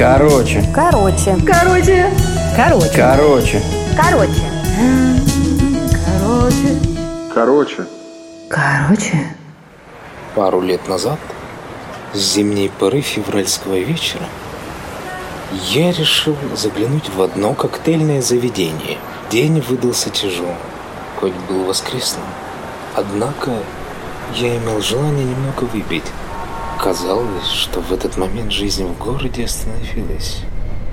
Короче. Короче. Короче. Короче. Короче. Короче. Короче. Короче. Короче. Пару лет назад, с зимней поры февральского вечера, я решил заглянуть в одно коктейльное заведение. День выдался тяжелым, хоть был воскресным. Однако я имел желание немного выпить. Казалось, что в этот момент жизнь в городе остановилась.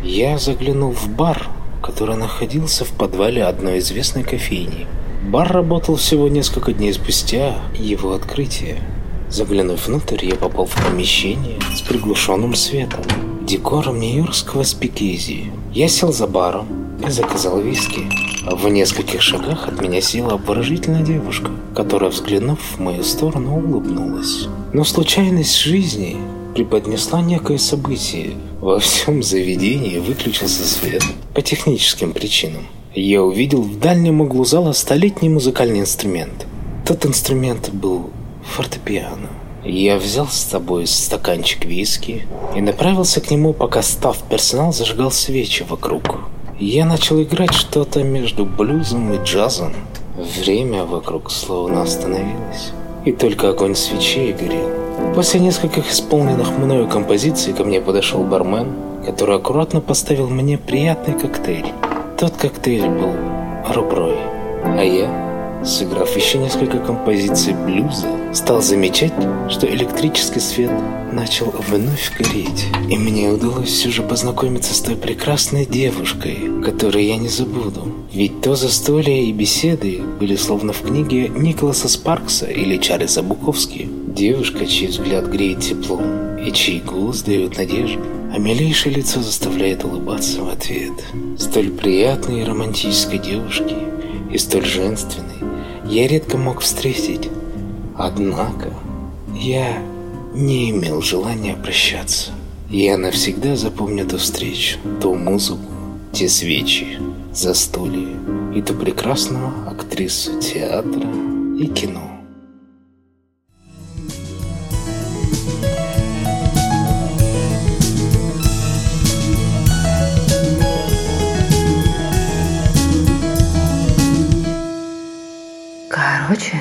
Я заглянул в бар, который находился в подвале одной известной кофейни. Бар работал всего несколько дней спустя его открытия. Заглянув внутрь, я попал в помещение с приглушенным светом, декором нью-йоркского спикези. Я сел за баром и заказал виски. В нескольких шагах от меня села обворожительная девушка, которая, взглянув в мою сторону, улыбнулась. Но случайность жизни преподнесла некое событие. Во всем заведении выключился свет по техническим причинам. Я увидел в дальнем углу зала столетний музыкальный инструмент. Тот инструмент был фортепиано. Я взял с собой стаканчик виски и направился к нему, пока став персонал зажигал свечи вокруг. Я начал играть что-то между блюзом и джазом. Время вокруг словно остановилось, и только огонь свечей горел. После нескольких исполненных мною композиций ко мне подошел бармен, который аккуратно поставил мне приятный коктейль. Тот коктейль был руброй, а я Сыграв еще несколько композиций блюза, стал замечать, что электрический свет начал вновь гореть. И мне удалось все же познакомиться с той прекрасной девушкой, которую я не забуду. Ведь то застолье и беседы были словно в книге Николаса Спаркса или Чарльза Буковски. Девушка, чей взгляд греет теплом и чей голос дает надежду, а милейшее лицо заставляет улыбаться в ответ. Столь приятной и романтической девушки и столь женственной я редко мог встретить. Однако я не имел желания прощаться. Я навсегда запомню ту встречу, ту музыку, те свечи, застолье и ту прекрасную актрису театра и кино. Короче.